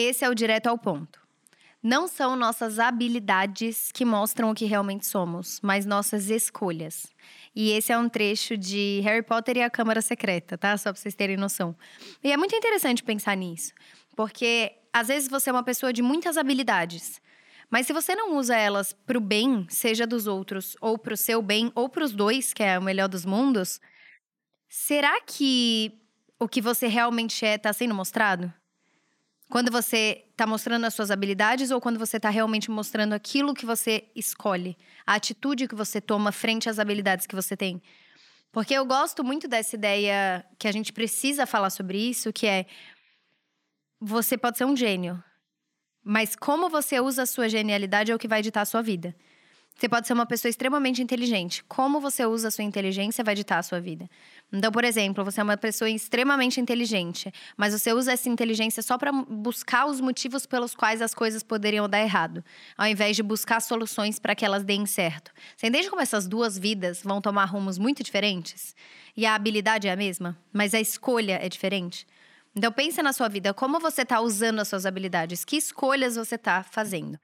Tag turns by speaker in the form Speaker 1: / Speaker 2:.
Speaker 1: Esse é o direto ao ponto. Não são nossas habilidades que mostram o que realmente somos, mas nossas escolhas. E esse é um trecho de Harry Potter e a Câmara Secreta, tá? Só pra vocês terem noção. E é muito interessante pensar nisso, porque às vezes você é uma pessoa de muitas habilidades, mas se você não usa elas pro bem, seja dos outros, ou pro seu bem, ou pros dois, que é o melhor dos mundos, será que o que você realmente é tá sendo mostrado? Quando você está mostrando as suas habilidades ou quando você está realmente mostrando aquilo que você escolhe, a atitude que você toma frente às habilidades que você tem. Porque eu gosto muito dessa ideia que a gente precisa falar sobre isso, que é você pode ser um gênio, mas como você usa a sua genialidade é o que vai ditar a sua vida. Você pode ser uma pessoa extremamente inteligente. Como você usa a sua inteligência vai ditar a sua vida. Então, por exemplo, você é uma pessoa extremamente inteligente, mas você usa essa inteligência só para buscar os motivos pelos quais as coisas poderiam dar errado, ao invés de buscar soluções para que elas deem certo. Você entende como essas duas vidas vão tomar rumos muito diferentes? E a habilidade é a mesma, mas a escolha é diferente? Então, pense na sua vida, como você está usando as suas habilidades, que escolhas você está fazendo.